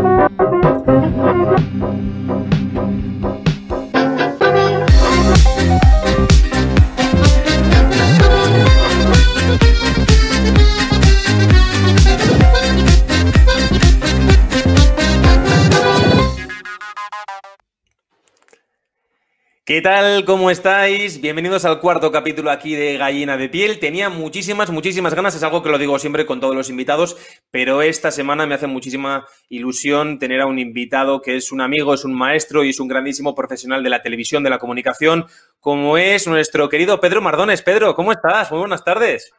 Thank you. ¿Qué tal? ¿Cómo estáis? Bienvenidos al cuarto capítulo aquí de Gallina de Piel. Tenía muchísimas, muchísimas ganas, es algo que lo digo siempre con todos los invitados, pero esta semana me hace muchísima ilusión tener a un invitado que es un amigo, es un maestro y es un grandísimo profesional de la televisión, de la comunicación, como es nuestro querido Pedro Mardones. Pedro, ¿cómo estás? Muy buenas tardes.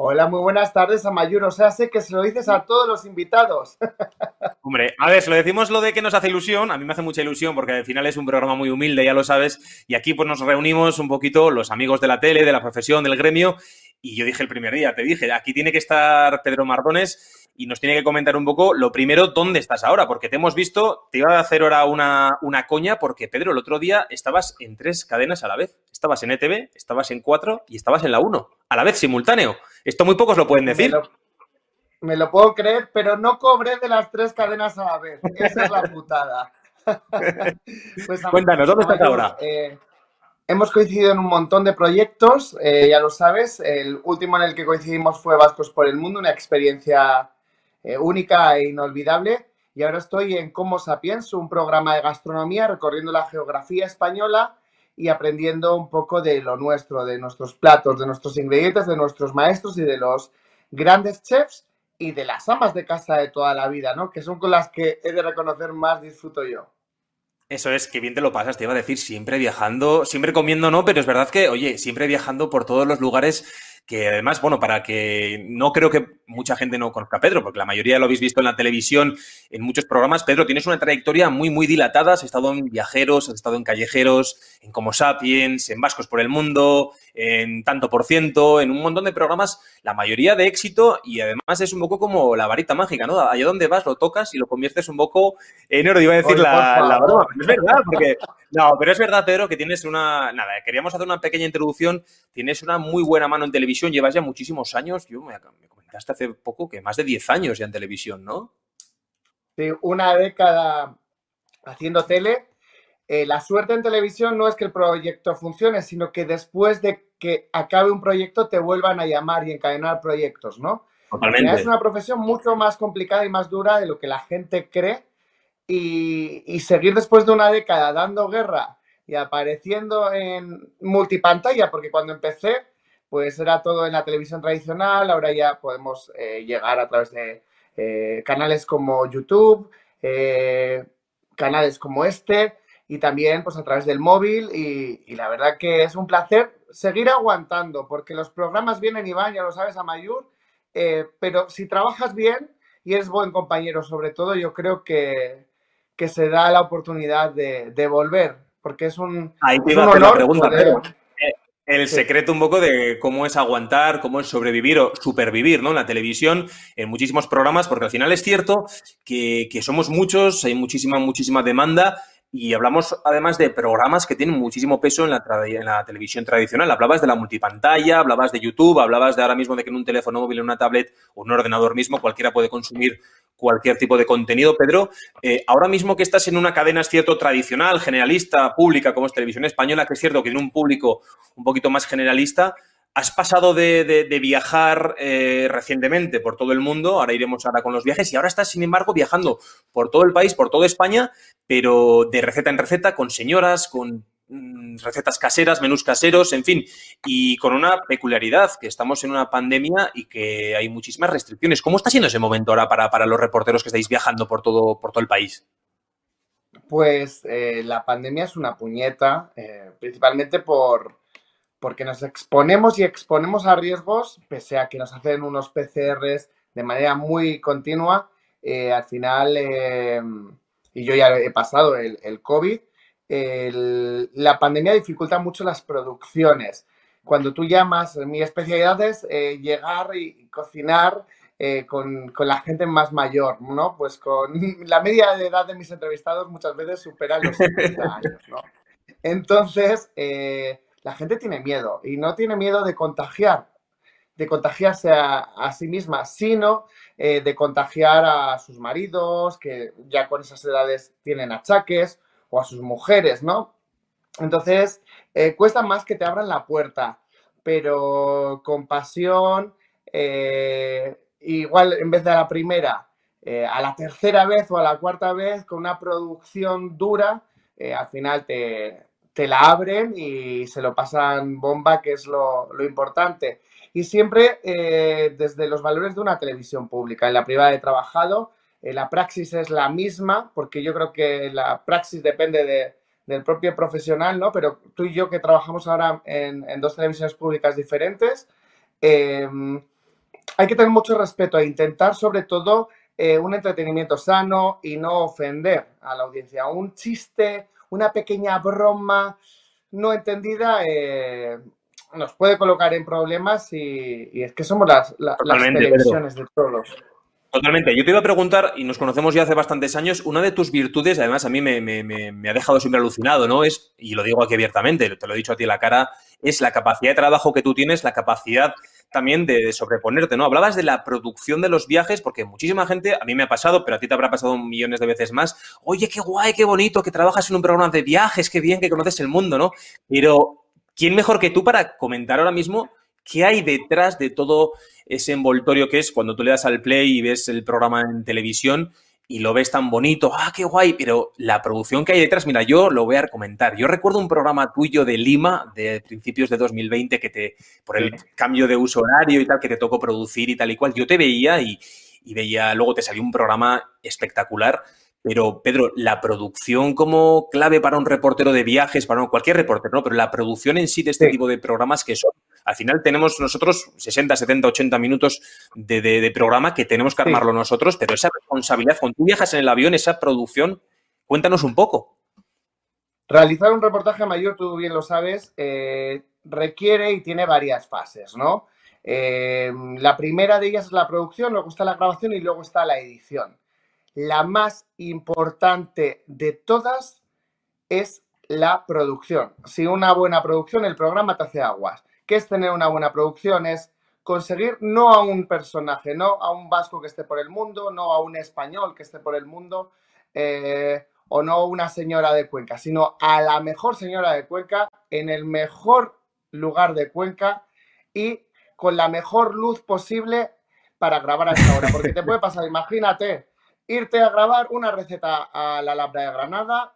Hola, muy buenas tardes, Amayur. O sea, sé que se lo dices a todos los invitados. Hombre, a ver, si lo decimos lo de que nos hace ilusión, a mí me hace mucha ilusión porque al final es un programa muy humilde, ya lo sabes, y aquí pues nos reunimos un poquito los amigos de la tele, de la profesión, del gremio, y yo dije el primer día, te dije, aquí tiene que estar Pedro Mardones y nos tiene que comentar un poco, lo primero, ¿dónde estás ahora? Porque te hemos visto, te iba a hacer ahora una, una coña porque, Pedro, el otro día estabas en tres cadenas a la vez. Estabas en ETV, estabas en cuatro y estabas en la uno, a la vez, simultáneo. Esto muy pocos lo pueden decir. Me lo, puedo creer, pero no cobré de las tres cadenas a la vez. Esa es la putada. pues, Cuéntanos, ¿dónde estás ahora? Eh, hemos coincidido en un montón de proyectos, eh, ya lo sabes. El último en el que coincidimos fue Vascos por el Mundo, una experiencia eh, única e inolvidable. Y ahora estoy en Como Sapiens, un programa de gastronomía recorriendo la geografía española y aprendiendo un poco de lo nuestro, de nuestros platos, de nuestros ingredientes, de nuestros maestros y de los grandes chefs y de las amas de casa de toda la vida, ¿no? Que son con las que he de reconocer más disfruto yo. Eso es, que bien te lo pasas, te iba a decir, siempre viajando, siempre comiendo, ¿no? Pero es verdad que, oye, siempre viajando por todos los lugares que además, bueno, para que no creo que mucha gente no conozca a Pedro, porque la mayoría lo habéis visto en la televisión, en muchos programas. Pedro, tienes una trayectoria muy, muy dilatada. Has estado en Viajeros, has estado en Callejeros, en Como Sapiens, en Vascos por el Mundo, en Tanto por Ciento, en un montón de programas, la mayoría de éxito y además es un poco como la varita mágica, ¿no? Allá donde vas lo tocas y lo conviertes un poco en oro. Iba a decir la, la, broma, es verdad, porque... No, pero es verdad, Pedro, que tienes una... Nada, queríamos hacer una pequeña introducción. Tienes una muy buena mano en televisión llevas ya muchísimos años. Yo me, comentaste hace poco que más de 10 años ya en televisión, ¿no? Sí, una década haciendo tele. Eh, la suerte en televisión no es que el proyecto funcione, sino que después de que acabe un proyecto te vuelvan a llamar y encadenar proyectos, ¿no? Totalmente. Es una profesión mucho más complicada y más dura de lo que la gente cree y, y seguir después de una década dando guerra y apareciendo en multipantalla, porque cuando empecé pues era todo en la televisión tradicional, ahora ya podemos eh, llegar a través de eh, canales como YouTube, eh, canales como este y también pues a través del móvil y, la verdad que es un placer seguir aguantando porque los programas vienen y van, ya lo sabes, a Mayur, pero si trabajas bien y eres buen compañero sobre todo, yo creo que, que se da la oportunidad de, volver porque es un, Ahí te iba a pregunta, el secreto un poco de cómo es aguantar, cómo es sobrevivir o supervivir, ¿no? En la televisión, en muchísimos programas, porque al final es cierto que, somos muchos, hay muchísima, muchísima demanda y hablamos además de programas que tienen muchísimo peso en la, en la, televisión tradicional. Hablabas de la multipantalla, hablabas de YouTube, hablabas de ahora mismo de que en un teléfono móvil, en una tablet o un ordenador mismo cualquiera puede consumir cualquier tipo de contenido. Pedro, eh, ahora mismo que estás en una cadena, es cierto, tradicional, generalista, pública, como es Televisión Española, que es cierto que tiene un público un poquito más generalista, has pasado de, viajar eh, recientemente por todo el mundo, ahora iremos ahora con los viajes, y ahora estás, sin embargo, viajando por todo el país, por toda España, pero de receta en receta, con señoras, con Mm, recetas caseras, menús caseros, en fin, y con una peculiaridad, que estamos en una pandemia y que hay muchísimas restricciones. ¿Cómo está siendo ese momento ahora para, los reporteros que estáis viajando por todo, por todo el país? Pues eh, la pandemia es una puñeta, eh, principalmente por, porque nos exponemos y exponemos a riesgos, pese a que nos hacen unos PCRs de manera muy continua. Eh, al final, y yo ya he pasado el, el COVID, la pandemia dificulta mucho las producciones. Cuando tú llamas, mi especialidad es eh, llegar y cocinar eh, con, la gente más mayor, ¿no? Pues con la media de edad de mis entrevistados muchas veces supera los 70 años, ¿no? Entonces, eh, la gente tiene miedo y no tiene miedo de contagiar. de contagiarse a, sí mismas, sino eh, de contagiar a sus maridos, que ya con esas edades tienen achaques, o a sus mujeres, ¿no? Entonces, eh, cuesta más que te abran la puerta, pero con pasión, eh, igual en vez de a la primera, a la tercera vez o a la cuarta vez, con una producción dura, al final te, la abren y se lo pasan bomba, que es lo, lo importante y siempre eh, desde los valores de una televisión pública. En la privada he trabajado, eh, la praxis es la misma, porque yo creo que la praxis depende del propio profesional, ¿no? Pero tú y yo que trabajamos ahora en, dos televisiones públicas diferentes, em, hay que tener mucho respeto e intentar sobre todo eh, un entretenimiento sano y no ofender a la audiencia. Un chiste, una pequeña broma no entendida, nos puede colocar en problemas y, es que somos las, televisiones de todos. Totalmente. Yo te iba a preguntar, y nos conocemos ya hace bastantes años, una de tus virtudes, además a mí me, ha dejado siempre alucinado, ¿no? Es, y lo digo aquí abiertamente, te lo he dicho a ti en la cara, es la capacidad de trabajo que tú tienes, la capacidad también de, sobreponerte, ¿no? Hablabas de la producción de los viajes, porque muchísima gente, a mí me ha pasado, pero a ti te habrá pasado millones de veces más, oye, qué guay, qué bonito, que trabajas en un programa de viajes, qué bien, que conoces el mundo, ¿no? Pero ¿quién mejor que tú para comentar ahora mismo qué hay detrás de todo ese envoltorio que es cuando tú le das al play y ves el programa en televisión y lo ves tan bonito, ah, qué guay, pero la producción que hay detrás, mira, yo lo voy a comentar. Yo recuerdo un programa tuyo de Lima, de principios de 2020, que te, por el cambio de uso horario y tal, que te tocó producir y tal y cual, yo te veía y, y veía, luego te salió un programa espectacular. Pero, Pedro, la producción como clave para un reportero de viajes, para cualquier reportero, ¿no? Pero la producción en sí de este tipo de programas que son, al final tenemos nosotros 60, 70, 80 minutos de, programa que tenemos que armarlo nosotros, pero esa responsabilidad, cuando tú viajas en el avión, esa producción, cuéntanos un poco. Realizar un reportaje mayor, tú bien lo sabes, eh, requiere y tiene varias fases, ¿no? Eh, la primera de ellas es la producción, luego está la grabación y luego está la edición la más importante de todas es la producción. Si una buena producción, el programa te hace aguas. ¿Qué es tener una buena producción? Es conseguir no a un personaje, no a un vasco que esté por el mundo, no a un español que esté por el mundo, eh, o no una señora de Cuenca, sino a la mejor señora de Cuenca, en el mejor lugar de Cuenca y con la mejor luz posible para grabar a esta hora. Porque te puede pasar, imagínate, irte a grabar una receta a la Alhambra de Granada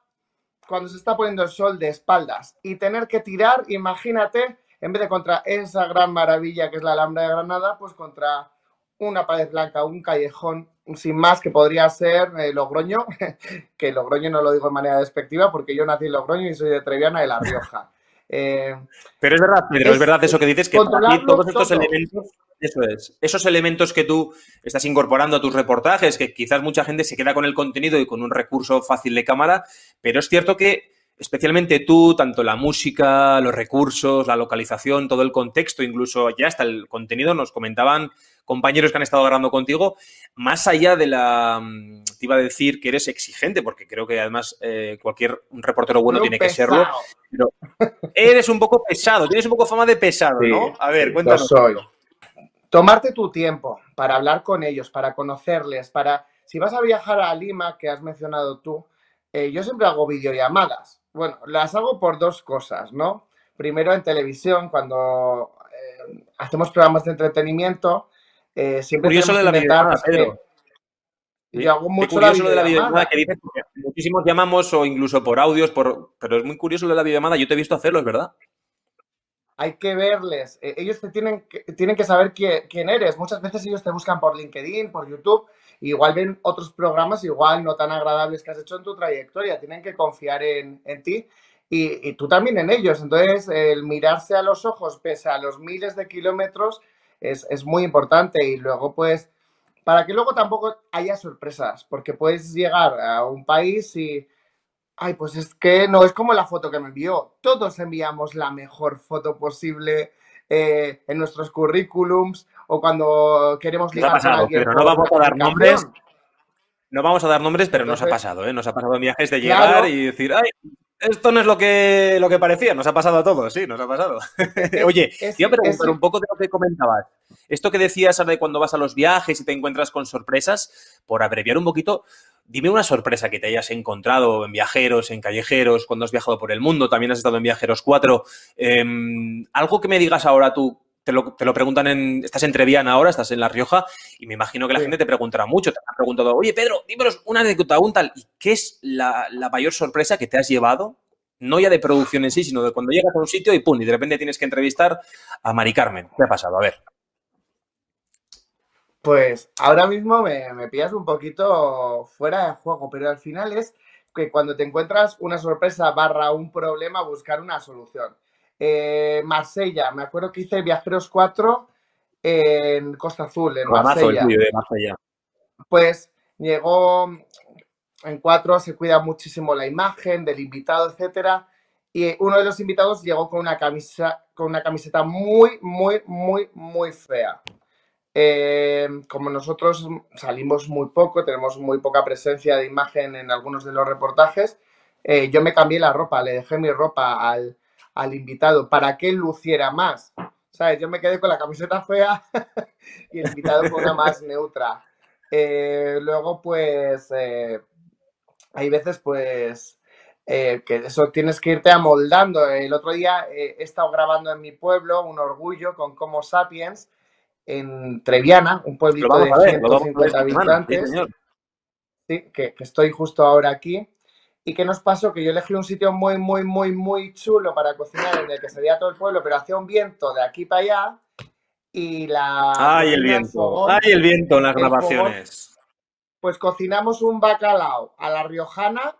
cuando se está poniendo el sol de espaldas y tener que tirar, imagínate, en vez de contra esa gran maravilla que es la Alhambra de Granada, pues contra una pared blanca, un callejón sin más que podría ser eh, Logroño, que Logroño no lo digo de manera despectiva porque yo nací en Logroño y soy de Treviana de La Rioja. Eh, Pero es verdad, Pedro, es, verdad eso que dices, que todos estos elementos eso es. Esos elementos que tú estás incorporando a tus reportajes, que quizás mucha gente se queda con el contenido y con un recurso fácil de cámara, pero es cierto que especialmente tú, tanto la música, los recursos, la localización, todo el contexto, incluso ya hasta el contenido, nos comentaban compañeros que han estado grabando contigo, más allá de la, mm, te iba a decir que eres exigente, porque creo que además eh, cualquier reportero bueno tiene que serlo, pero eres un poco pesado, tienes un poco fama de pesado, ¿no? A ver, cuéntanos. soy tomarte tu tiempo para hablar con ellos, para conocerles, para... Si vas a viajar a Lima, que has mencionado tú, eh, yo siempre hago videollamadas. Bueno, las hago por dos cosas, ¿no? Primero en televisión, cuando eh, hacemos programas de entretenimiento, eh, siempre curioso de la videollamada, Yo hago mucho la de la videollamada que dices muchísimos llamamos o incluso por audios, por, pero es muy curioso lo de la videollamada. Yo te he visto hacerlo, es verdad hay que verles. Eh, ellos te tienen que, tienen que saber quién, eres. Muchas veces ellos te buscan por LinkedIn, por YouTube, igual ven otros programas igual no tan agradables que has hecho en tu trayectoria. Tienen que confiar en, ti y, tú también en ellos. Entonces, el mirarse a los ojos pese a los miles de kilómetros es, es muy importante. Y luego, pues, para que luego tampoco haya sorpresas, porque puedes llegar a un país y Ay, pues es que no es como la foto que me envió. Todos enviamos la mejor foto posible eh, en nuestros currículums o cuando queremos ligar a. Pero no vamos a dar nombres. no vamos a dar nombres, pero nos ha pasado, ¿eh? Nos ha pasado en viajes de llegar y decir, ay, esto no es lo que, lo que parecía, nos ha pasado a todos, sí, nos ha pasado. Oye, te iba a preguntar un poco de lo que comentabas. Esto que decías de cuando vas a los viajes y te encuentras con sorpresas, por abreviar un poquito, dime una sorpresa que te hayas encontrado en viajeros, en callejeros, cuando has viajado por el mundo, también has estado en Viajeros 4. Em, algo que me digas ahora tú, te lo, preguntan en. Estás en Treviana ahora, estás en La Rioja, y me imagino que la gente te preguntará mucho. Te ha preguntado, oye, Pedro, dímenos una anécdota, un tal. ¿Y qué es la, mayor sorpresa que te has llevado? No ya de producción en sí, sino de cuando llegas a un sitio y pum, y de repente tienes que entrevistar a Mari Carmen. ¿Qué ha pasado? A ver. Pues ahora mismo me, me pillas un poquito fuera de juego, pero al final es que cuando te encuentras una sorpresa barra un problema, buscar una solución. Eh, Marsella, me acuerdo que hice Viajeros 4 en Costa Azul, en Marsella. Pues llegó en 4, se cuida muchísimo la imagen del invitado, etcétera. Y uno de los invitados llegó con una camisa, con una camiseta muy, muy, muy, muy fea. Eh, como nosotros salimos muy poco, tenemos muy poca presencia de imagen en algunos de los reportajes, eh, yo me cambié la ropa, le dejé mi ropa al, al invitado para que luciera más. ¿Sabes? Yo me quedé con la camiseta fea y el invitado con una más neutra. Eh, luego, pues, eh, hay veces, pues, eh, que eso tienes que irte amoldando. El otro día he estado grabando en mi pueblo un orgullo con Como Sapiens en Treviana, un pueblito de 150 habitantes. Sí, que, que estoy justo ahora aquí. ¿Y qué nos pasó? Que yo elegí un sitio muy, muy, muy, muy chulo para cocinar en el que se veía todo el pueblo, pero hacía un viento de aquí para allá y la... ¡Ay, el viento! ¡Ay, el viento en las grabaciones! pues cocinamos un bacalao a la riojana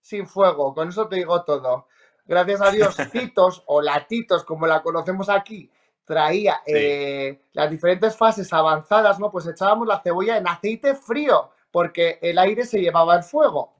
sin fuego, con eso te digo todo. Gracias a Dios, Titos o Latitos, como la conocemos aquí, traía eh, las diferentes fases avanzadas, ¿no? Pues echábamos la cebolla en aceite frío, porque el aire se llevaba el fuego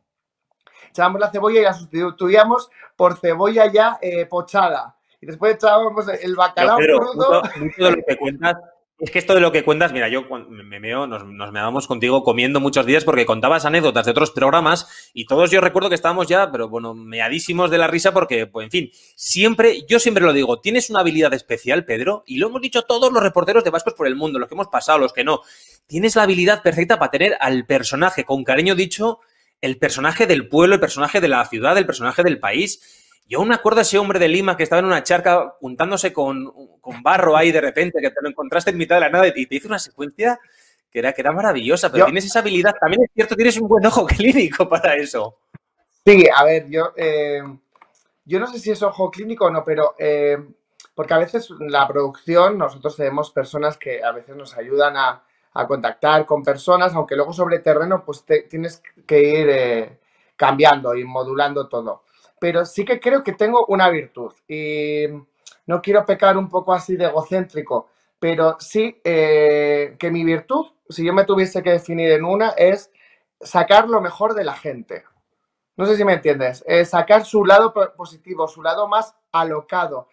echábamos la cebolla y la sustituíamos por cebolla ya eh, pochada. Y después echábamos el bacalao crudo. Mucho, de lo que cuentas es que esto de lo que cuentas, mira, yo me veo, nos, nos meábamos contigo comiendo muchos días porque contabas anécdotas de otros programas y todos yo recuerdo que estábamos ya, pero bueno, meadísimos de la risa porque, pues en fin, siempre, yo siempre lo digo, tienes una habilidad especial, Pedro, y lo hemos dicho todos los reporteros de Vascos por el mundo, los que hemos pasado, los que no. Tienes la habilidad perfecta para tener al personaje, con cariño dicho, el personaje del pueblo, el personaje de la ciudad, el personaje del país. Yo aún me acuerdo de ese hombre de Lima que estaba en una charca juntándose con, barro ahí de repente, que te lo encontraste en mitad de la nada y te hizo una secuencia que era, que era maravillosa, pero tienes esa habilidad. También es cierto que tienes un buen ojo clínico para eso. Sí, a ver, yo, eh, yo no sé si es ojo clínico o no, pero eh, porque a veces la producción, nosotros tenemos personas que a veces nos ayudan a, a contactar con personas, aunque luego sobre terreno pues tienes que ir eh, cambiando y modulando todo. Pero sí que creo que tengo una virtud y no quiero pecar un poco así de egocéntrico, pero sí eh, que mi virtud, si yo me tuviese que definir en una, es sacar lo mejor de la gente. No sé si me entiendes, es sacar su lado positivo, su lado más alocado,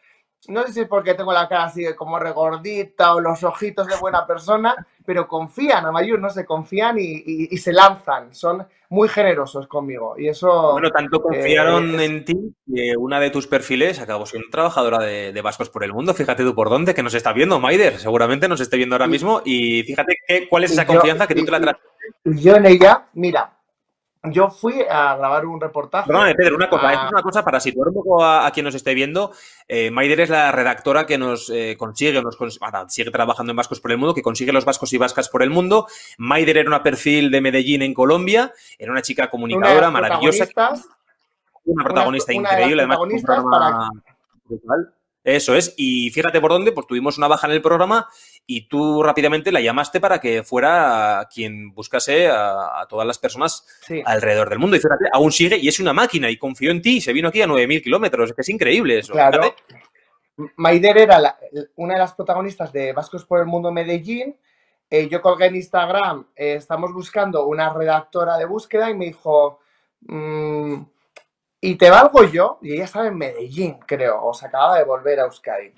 no sé si es porque tengo la cara así como regordita o los ojitos de buena persona, pero confían, a Mayur, no se confían y, se lanzan, son muy generosos conmigo y eso... Bueno, tanto confiaron eh, en ti que una de tus perfiles acabó siendo trabajadora de, Vascos por el Mundo, fíjate tú por dónde, que nos está viendo, Maider, seguramente nos esté viendo ahora mismo. Y fíjate cuál es esa confianza que tú te la traes. Yo en ella, mira, yo fui a grabar un reportaje. Perdóname, Pedro, una cosa, una cosa para situar un poco a, quien nos esté viendo. Eh, Maider es la redactora que nos eh, consigue, nos sigue trabajando en Vascos por el Mundo, que consigue los vascos y vascas por el mundo. Maider era una perfil de Medellín en Colombia, era una chica comunicadora maravillosa. Una protagonista increíble, además. Eso es. Y fíjate por dónde, pues tuvimos una baja en el programa y tú rápidamente la llamaste para que fuera quien buscase a, todas las personas alrededor del mundo. Y fíjate, aún sigue y es una máquina y confió en ti y se vino aquí a 9.000 kilómetros. que es increíble eso. Claro. Maider era una de las protagonistas de Vascos por el Mundo Medellín. Eh, yo colgué en Instagram, eh, estamos buscando una redactora de búsqueda y me dijo, mm, ¿y te valgo yo? Y ella estaba en Medellín, creo, o se acababa de volver a Euskadi.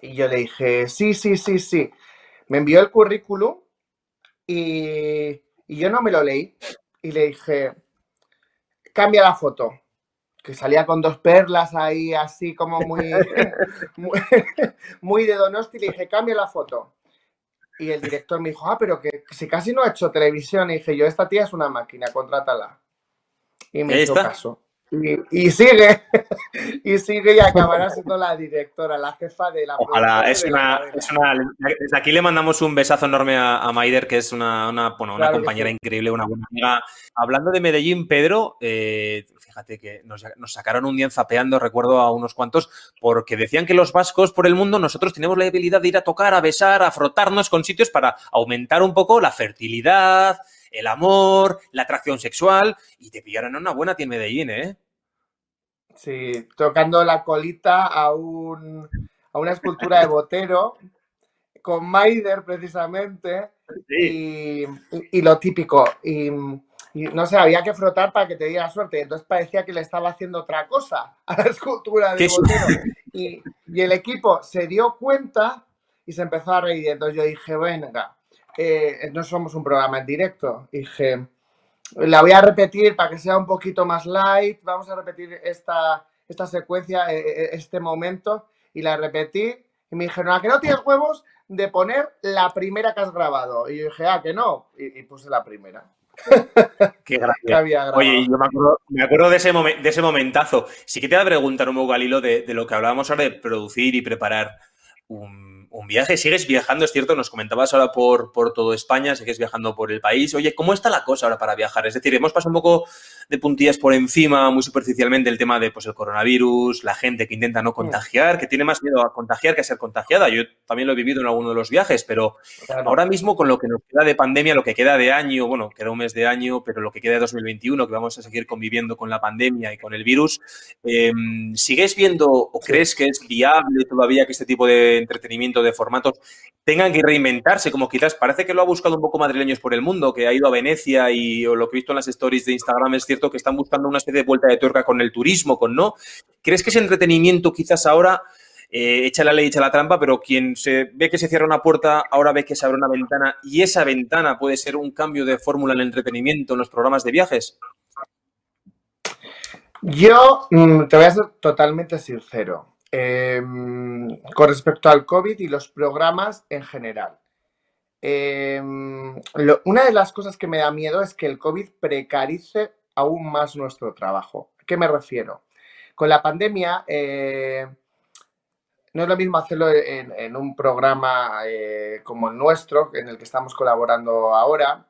Y yo le dije, sí, sí, sí, sí. Me envió el currículum y, Y yo no me lo leí y le dije, cambia la foto. Que salía con dos perlas ahí, así como muy, muy, de Donosti. Y le dije, cambia la foto. Y el director me dijo, ah, pero que si casi no ha hecho televisión. Y dije, yo, esta tía es una máquina, contrátala. Y me hizo caso. Y, sigue, y sigue y acabará siendo la directora, la jefa de la Ojalá, es una, Desde aquí le mandamos un besazo enorme a, Maider, que es una, una, compañera increíble, una buena amiga. Hablando de Medellín, Pedro, eh, fíjate que nos, sacaron un día zapeando, recuerdo a unos cuantos, porque decían que los vascos por el mundo nosotros tenemos la habilidad de ir a tocar, a besar, a frotarnos con sitios para aumentar un poco la fertilidad, el amor, la atracción sexual, y te pillaron una buena en Medellín, ¿eh? Sí, tocando la colita a, un, a una escultura de Botero con Maider precisamente y, lo típico. Y, no sé, había que frotar para que te diera suerte. Entonces parecía que le estaba haciendo otra cosa a la escultura de Botero. Y, y, el equipo se dio cuenta y se empezó a reír. Entonces yo dije, venga, eh, no somos un programa en directo. Dije, la voy a repetir para que sea un poquito más light. Vamos a repetir esta, esta secuencia, eh, eh, este momento. Y la repetí. Y me dijeron, ¿a que no tienes huevos de poner la primera que has grabado? Y yo dije, ah, que no. Y, puse la primera. Qué gracia. Oye, yo me acuerdo, de, ese de ese momentazo. Sí que te voy a preguntar un poco, Galilo, de, de lo que hablábamos ahora de producir y preparar un un viaje. Sigues viajando, es cierto, nos comentabas ahora por, por todo España, sigues viajando por el país. Oye, ¿cómo está la cosa ahora para viajar? Es decir, hemos pasado un poco de puntillas por encima, muy superficialmente, el tema de pues, el coronavirus, la gente que intenta no mm. contagiar, que tiene más miedo a contagiar que a ser contagiada. Yo también lo he vivido en alguno de los viajes, pero ahora mismo con lo que nos queda de pandemia, lo que queda de año, bueno, queda un mes de año, pero lo que queda de 2021, que vamos a seguir conviviendo con la pandemia y con el virus, em, ¿sigues viendo o crees que es viable todavía que este tipo de entretenimiento de formatos tengan que reinventarse, como quizás parece que lo ha buscado un poco madrileños por el mundo, que ha ido a Venecia y o lo que he visto en las stories de Instagram es cierto que están buscando una especie de vuelta de tuerca con el turismo, con no. ¿Crees que ese entretenimiento quizás ahora eh, echa la ley, echa la trampa, pero quien se ve que se cierra una puerta, ahora ve que se abre una ventana y esa ventana puede ser un cambio de fórmula en el entretenimiento, en los programas de viajes? Yo mm, te voy a ser totalmente sincero. Em, con respecto al COVID y los programas en general. Em, una de las cosas que me da miedo es que el COVID precarice aún más nuestro trabajo. ¿A qué me refiero? Con la pandemia, eh, no es lo mismo hacerlo en, un programa eh, como el nuestro, en el que estamos colaborando ahora,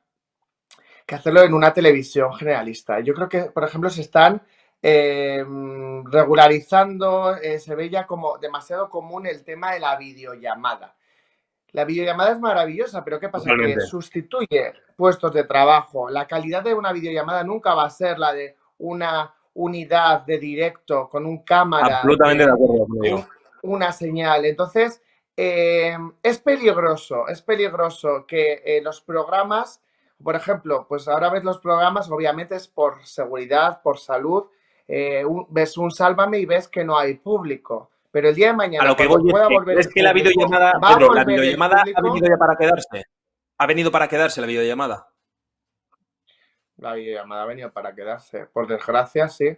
que hacerlo en una televisión generalista. Yo creo que, por ejemplo, se están Em, regularizando, eh, se ve ya como demasiado común el tema de la videollamada. La videollamada es maravillosa, pero ¿qué pasa? Que sustituye puestos de trabajo. La calidad de una videollamada nunca va a ser la de una unidad de directo con un cámara. Absolutamente de acuerdo Una señal. Entonces, em, es peligroso, es peligroso que eh, los programas, por ejemplo, pues ahora ves los programas, obviamente es por seguridad, por salud, eh, ves un sálvame y ves que no hay público. Pero el día de mañana, a lo que voy pueda volver es que la videollamada, la videollamada ha venido ya para quedarse. Ha venido para quedarse la videollamada. La videollamada ha venido para quedarse, por desgracia, sí.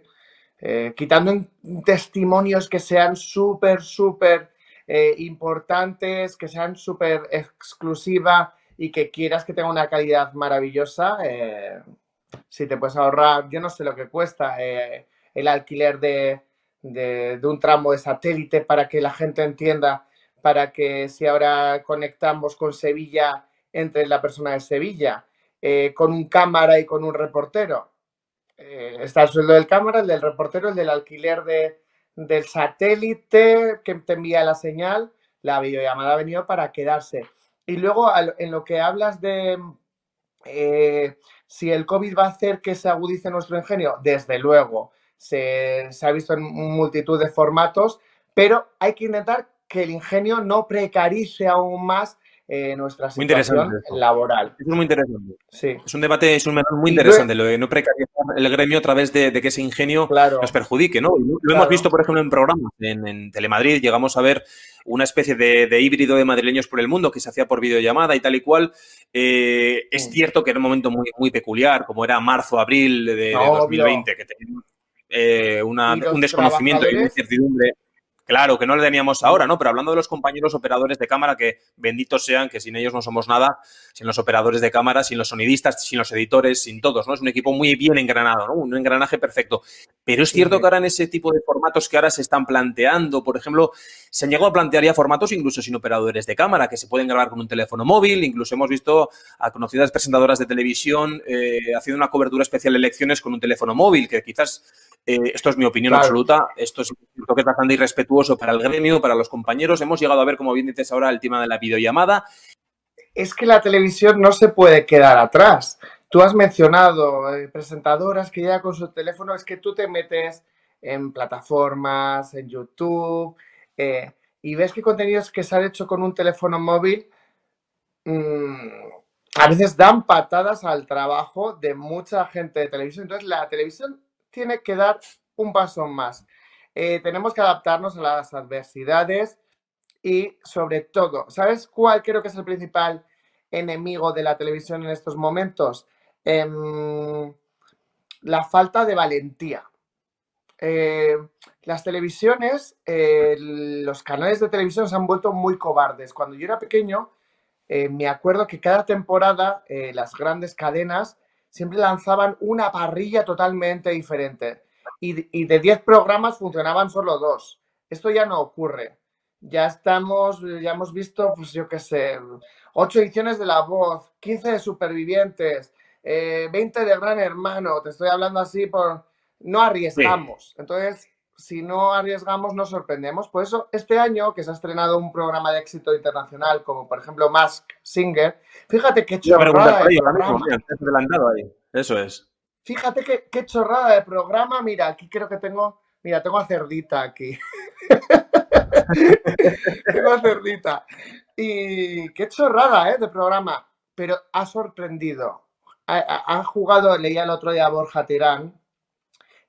Eh, quitando testimonios que sean súper, súper eh, importantes, que sean súper exclusivas y que quieras que tenga una calidad maravillosa, si te puedes ahorrar, yo no sé lo que cuesta, el alquiler de, un tramo de satélite para que la gente entienda, para que si ahora conectamos con Sevilla, entre la persona de Sevilla, eh, con un cámara y con un reportero. Eh, está el sueldo del cámara, el del reportero, el del alquiler de, del satélite que te envía la señal. La videollamada ha venido para quedarse. Y luego en lo que hablas de eh, si el COVID va a hacer que se agudice nuestro ingenio, desde luego se, ha visto en multitud de formatos, pero hay que intentar que el ingenio no precarice aún más eh, nuestra situación laboral. Es muy interesante. Sí. Es un debate, es un muy interesante, lo de no precarizar el gremio a través de, que ese ingenio nos perjudique, ¿no? Lo hemos visto, por ejemplo, en programas. En, Telemadrid llegamos a ver una especie de, híbrido de madrileños por el mundo que se hacía por videollamada y tal y cual. Eh, es cierto que era un momento muy, muy peculiar, como era marzo, abril de, 2020, que teníamos eh, un desconocimiento y una incertidumbre Claro, que no le teníamos ahora, ¿no? Pero hablando de los compañeros operadores de cámara, que benditos sean, que sin ellos no somos nada, sin los operadores de cámara, sin los sonidistas, sin los editores, sin todos, ¿no? Es un equipo muy bien engranado, ¿no? Un engranaje perfecto. Pero es cierto que ahora en ese tipo de formatos que ahora se están planteando, por ejemplo, se han llegado a plantear ya formatos incluso sin operadores de cámara, que se pueden grabar con un teléfono móvil, incluso hemos visto a conocidas presentadoras de televisión eh, haciendo una cobertura especial de elecciones con un teléfono móvil, que quizás, eh, esto es mi opinión absoluta, esto es, que es bastante irrespetuoso para el gremio, para los compañeros. Hemos llegado a ver, como bien dices ahora, el tema de la videollamada. Es que la televisión no se puede quedar atrás. Tú has mencionado eh, presentadoras que ya con su teléfono, es que tú te metes en plataformas, en YouTube, eh, y ves que contenidos que se han hecho con un teléfono móvil mm, a veces dan patadas al trabajo de mucha gente de televisión. Entonces la televisión tiene que dar un paso más. Eh, tenemos que adaptarnos a las adversidades y sobre todo, ¿sabes cuál creo que es el principal enemigo de la televisión en estos momentos? Em, la falta de valentía. Eh, las televisiones, eh, los canales de televisión se han vuelto muy cobardes. Cuando yo era pequeño, me acuerdo que cada temporada las grandes cadenas siempre lanzaban una parrilla totalmente diferente y, de 10 programas funcionaban solo dos. Esto ya no ocurre. Ya estamos, ya hemos visto, pues yo qué sé, 8 ediciones de La Voz, 15 de Supervivientes, 20 eh, de Gran Hermano. Te estoy hablando así por... No arriesgamos. Entonces, si no arriesgamos, nos sorprendemos. Por eso, este año que se ha estrenado un programa de éxito internacional, como por ejemplo Mask Singer, fíjate qué chorrada Eso es. Fíjate qué, chorrada de programa. Mira, aquí creo que tengo. Mira, tengo a Cerdita aquí. tengo a Cerdita. Y qué chorrada ¿eh? de programa. Pero ha sorprendido. Ha, jugado, leía el otro día Borja Tirán,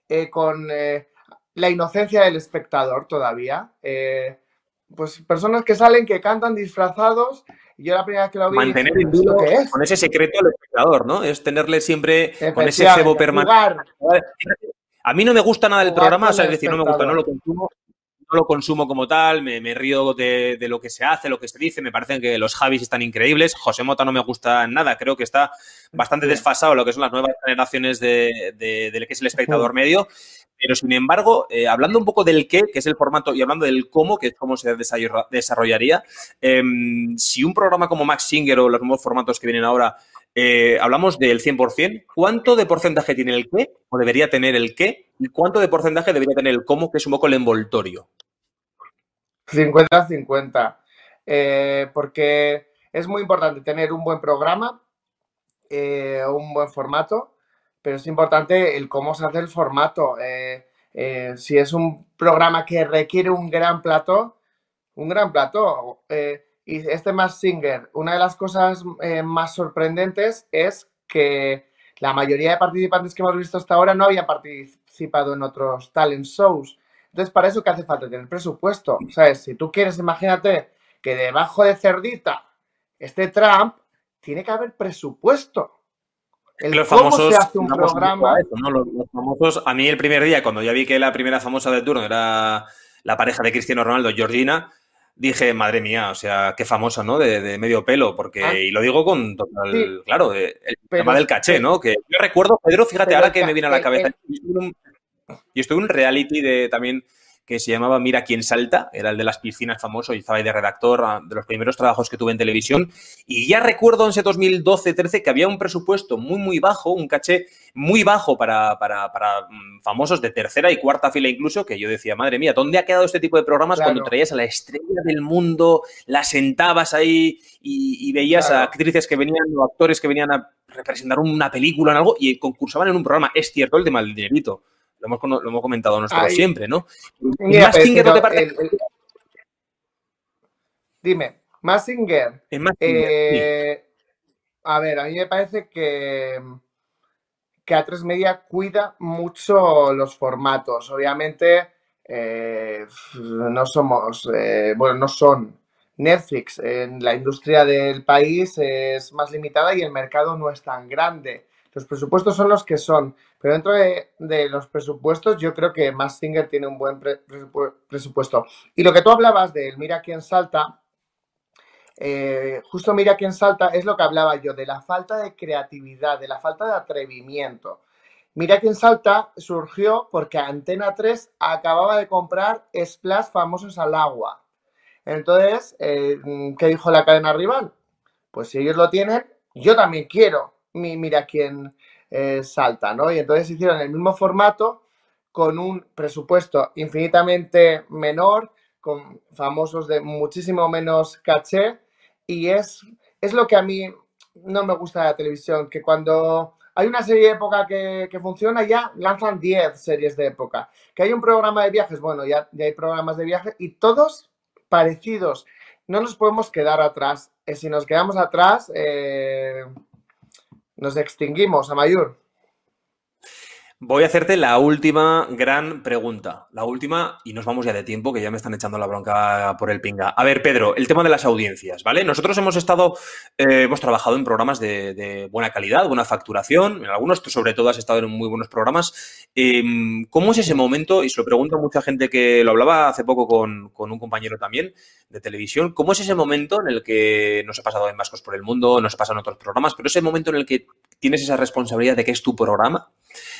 eh, con eh, la inocencia del espectador todavía. Eh, pues personas que salen, que cantan disfrazados yo la primera vez que lo vi... Mantener el vilo con ese secreto al espectador, ¿no? Es tenerle siempre con ese cebo permanente. A mí no me gusta nada del programa, o sea, es decir, no me gusta, no lo consumo, no lo consumo como tal, me, río de, lo que se hace, lo que se dice, me parecen que los Javis están increíbles, José Mota no me gusta nada, creo que está bastante desfasado lo que son las nuevas generaciones de, de, que es el espectador medio, pero sin embargo, eh, hablando un poco del qué, que es el formato, y hablando del cómo, que es cómo se desarrollaría, em, si un programa como Max Singer o los nuevos formatos que vienen ahora, eh, hablamos del 100%, ¿cuánto de porcentaje tiene el qué o debería tener el qué? ¿Y cuánto de porcentaje debería tener el cómo, que es un poco el envoltorio? 50-50. Eh, porque es muy importante tener un buen programa, un buen formato pero es importante el cómo se hace el formato. Eh, eh, si es un programa que requiere un gran plató, un gran plató. Eh, y este más Singer, una de las cosas más sorprendentes es que la mayoría de participantes que hemos visto hasta ahora no habían participado en otros talent shows. Entonces, para eso, ¿qué hace falta? Tener presupuesto. ¿Sabes? Si tú quieres, imagínate que debajo de Cerdita esté Trump, tiene que haber presupuesto los famosos, los, famosos, a mí el primer día, cuando ya vi que la primera famosa del turno era la pareja de Cristiano Ronaldo, Georgina, dije, madre mía, o sea, qué famosa, ¿no? De, medio pelo, porque, ah. y lo digo con total, claro, el tema del caché, ¿no? Que yo recuerdo, Pedro, fíjate ahora que me viene a la cabeza, y estoy en un reality de también que se llamaba Mira quién salta, era el de las piscinas famoso, y estaba ahí de redactor, ah, de los primeros trabajos que tuve en televisión. Y ya recuerdo en ese 2012-13 que había un presupuesto muy, muy bajo, un caché muy bajo para, para, mm, famosos de tercera y cuarta fila incluso, que yo decía, madre mía, ¿dónde ha quedado este tipo de programas cuando traías a la estrella del mundo, la sentabas ahí y, veías a actrices que venían o actores que venían a representar una película o algo y concursaban en un programa? Es cierto el tema del dinerito lo hemos, lo hemos comentado nosotros siempre, ¿no? Mira, Singer, Dime. Massinger. Eh, A ver, a mí me parece que, que A3 Media cuida mucho los formatos. Obviamente, eh, no somos, eh, bueno, no son Netflix. En la industria del país es más limitada y el mercado no es tan grande. Los presupuestos son los que son, pero dentro de, los presupuestos yo creo que Massinger tiene un buen presupuesto. Y lo que tú hablabas de Mira quién salta, eh, justo Mira quién salta es lo que hablaba yo, de la falta de creatividad, de la falta de atrevimiento. Mira quién salta surgió porque Antena 3 acababa de comprar Splash famosos al agua. Entonces, eh, ¿qué dijo la cadena rival? Pues si ellos lo tienen, yo también quiero. Mira quién eh, salta, ¿no? Y entonces hicieron el mismo formato con un presupuesto infinitamente menor, con famosos de muchísimo menos caché, y es, es lo que a mí no me gusta de la televisión, que cuando hay una serie de época que, funciona, ya lanzan 10 series de época. Que hay un programa de viajes, bueno, ya, hay programas de viajes y todos parecidos. No nos podemos quedar atrás. Eh, si nos quedamos atrás, eh, nos extinguimos, a mayor. Voy a hacerte la última gran pregunta. La última, y nos vamos ya de tiempo, que ya me están echando la bronca por el pinga. A ver, Pedro, el tema de las audiencias, ¿vale? Nosotros hemos estado, eh, hemos trabajado en programas de, buena calidad, buena facturación. En algunos, sobre todo, has estado en muy buenos programas. Em, ¿Cómo es ese momento? Y se lo pregunto a mucha gente que lo hablaba hace poco con, con un compañero también de televisión. ¿Cómo es ese momento en el que nos ha pasado en Vascos por el Mundo, nos ha pasado en otros programas, pero ese momento en el que tienes esa responsabilidad de que es tu programa?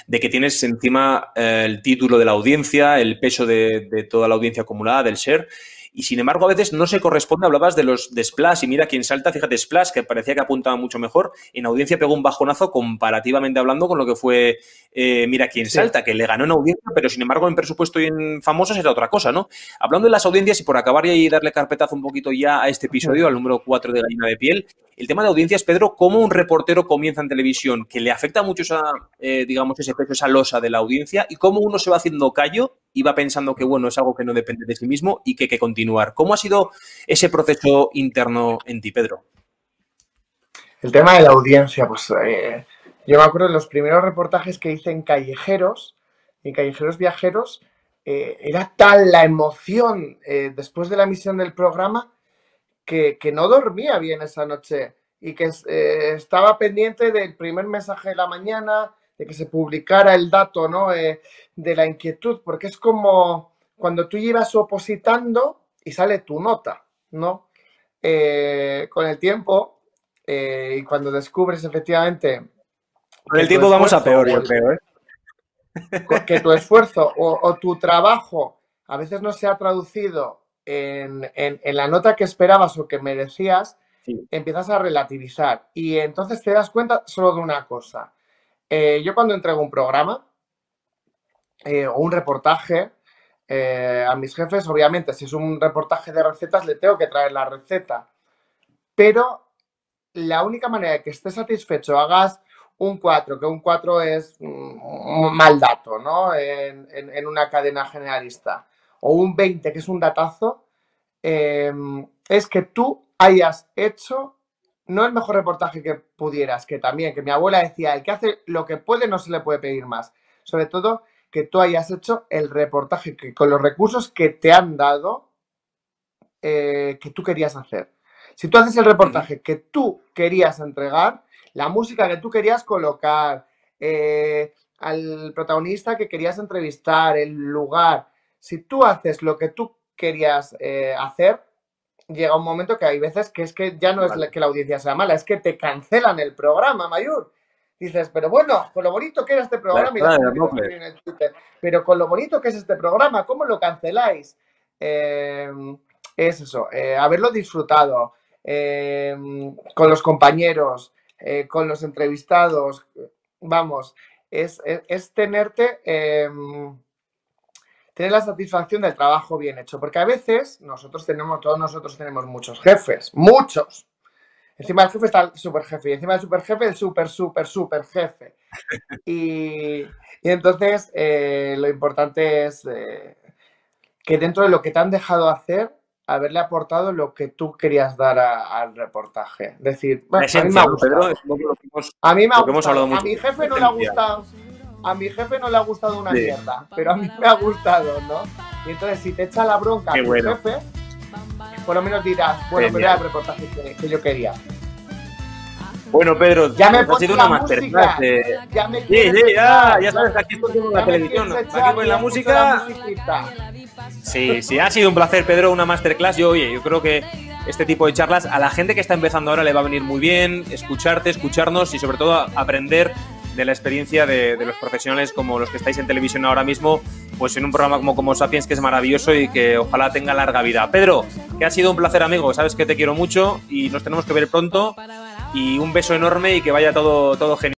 de que tienes encima eh, el título de la audiencia, el peso de, toda la audiencia acumulada, del share, y sin embargo a veces no se corresponde, hablabas de los de Splash y mira quién salta, fíjate, Splash, que parecía que apuntaba mucho mejor, en audiencia pegó un bajonazo comparativamente hablando con lo que fue eh, mira quién salta, que le ganó en audiencia, pero sin embargo en presupuesto y en famosos era otra cosa, ¿no? Hablando de las audiencias y por acabar y darle carpetazo un poquito ya a este episodio, al número 4 de Gallina de Piel, el tema de audiencias, Pedro, ¿cómo un reportero comienza en televisión que le afecta mucho esa, eh, digamos, ese peso, esa losa de la audiencia y cómo uno se va haciendo callo va pensando que, bueno, es algo que no depende de sí mismo y que hay que continuar? ¿Cómo ha sido ese proceso interno en ti, Pedro? El tema de la audiencia, pues eh, yo me acuerdo de los primeros reportajes que hice en Callejeros, en Callejeros Viajeros, eh, era tal la emoción después de la emisión del programa que, no dormía bien esa noche y que eh, estaba pendiente del primer mensaje de la mañana, de que se publicara el dato ¿no? Eh, de la inquietud, porque es como cuando tú llevas opositando y sale tu nota, ¿no? Eh, con el tiempo y cuando descubres efectivamente... Con el tiempo vamos a peor, yo creo, ¿eh? Que tu esfuerzo o tu trabajo a veces no se ha traducido en, la nota que esperabas o que merecías, empiezas a relativizar. Y entonces te das cuenta solo de una cosa. Eh, yo cuando entrego un programa eh, o un reportaje eh, a mis jefes, obviamente, si es un reportaje de recetas, le tengo que traer la receta. Pero la única manera de que estés satisfecho, hagas un 4, que un 4 es un mal dato, ¿no? en una cadena generalista o un 20, que es un datazo, es que tú hayas hecho no el mejor reportaje que pudieras, que también, que mi abuela decía, el que hace lo que puede no se le puede pedir más. Sobre todo que tú hayas hecho el reportaje que con los recursos que te han dado, eh, que tú querías hacer. Si tú haces el reportaje que tú querías entregar, la música que tú querías colocar, eh, al protagonista que querías entrevistar, el lugar, si tú haces lo que tú querías eh, hacer, llega un momento que hay veces que es que ya no es que la audiencia sea mala, es que te cancelan el programa, Mayur. Dices, pero bueno, con lo bonito que era este programa, pero con lo bonito que es este programa, ¿cómo lo canceláis? Em, es eso, eh, haberlo disfrutado em, con los compañeros, eh, con los entrevistados, vamos, es, es tenerte tener la satisfacción del trabajo bien hecho. Porque a veces nosotros tenemos, todos nosotros tenemos muchos jefes, muchos. Encima del jefe está el super jefe y encima del super jefe el super, super, super jefe. Y, entonces eh, lo importante es eh, que dentro de lo que te han dejado hacer, haberle aportado lo que tú querías dar al reportaje. Es decir, a mí me ha gustado. a mí me ha gustado. A mi jefe no le ha gustado. A mi jefe no le ha gustado una mierda, pero a mí me ha gustado, ¿no? Y entonces, si te echa la bronca a tu jefe, por lo menos dirás, bueno, pero era el reportaje que yo quería. Bueno, Pedro, ya me ha sido una masterclass. Ya me sí, sí, ya, ya sabes, aquí estoy en la televisión. Aquí con la música. Sí, sí, ha sido un placer, Pedro, una masterclass. Yo, oye, yo creo que este tipo de charlas a la gente que está empezando ahora le va a venir muy bien escucharte, escucharnos y sobre todo aprender de la experiencia de, los profesionales como los que estáis en televisión ahora mismo, pues en un programa como Como Sapiens que es maravilloso y que ojalá tenga larga vida. Pedro, que ha sido un placer, amigo, sabes que te quiero mucho y nos tenemos que ver pronto y un beso enorme y que vaya todo, todo genial.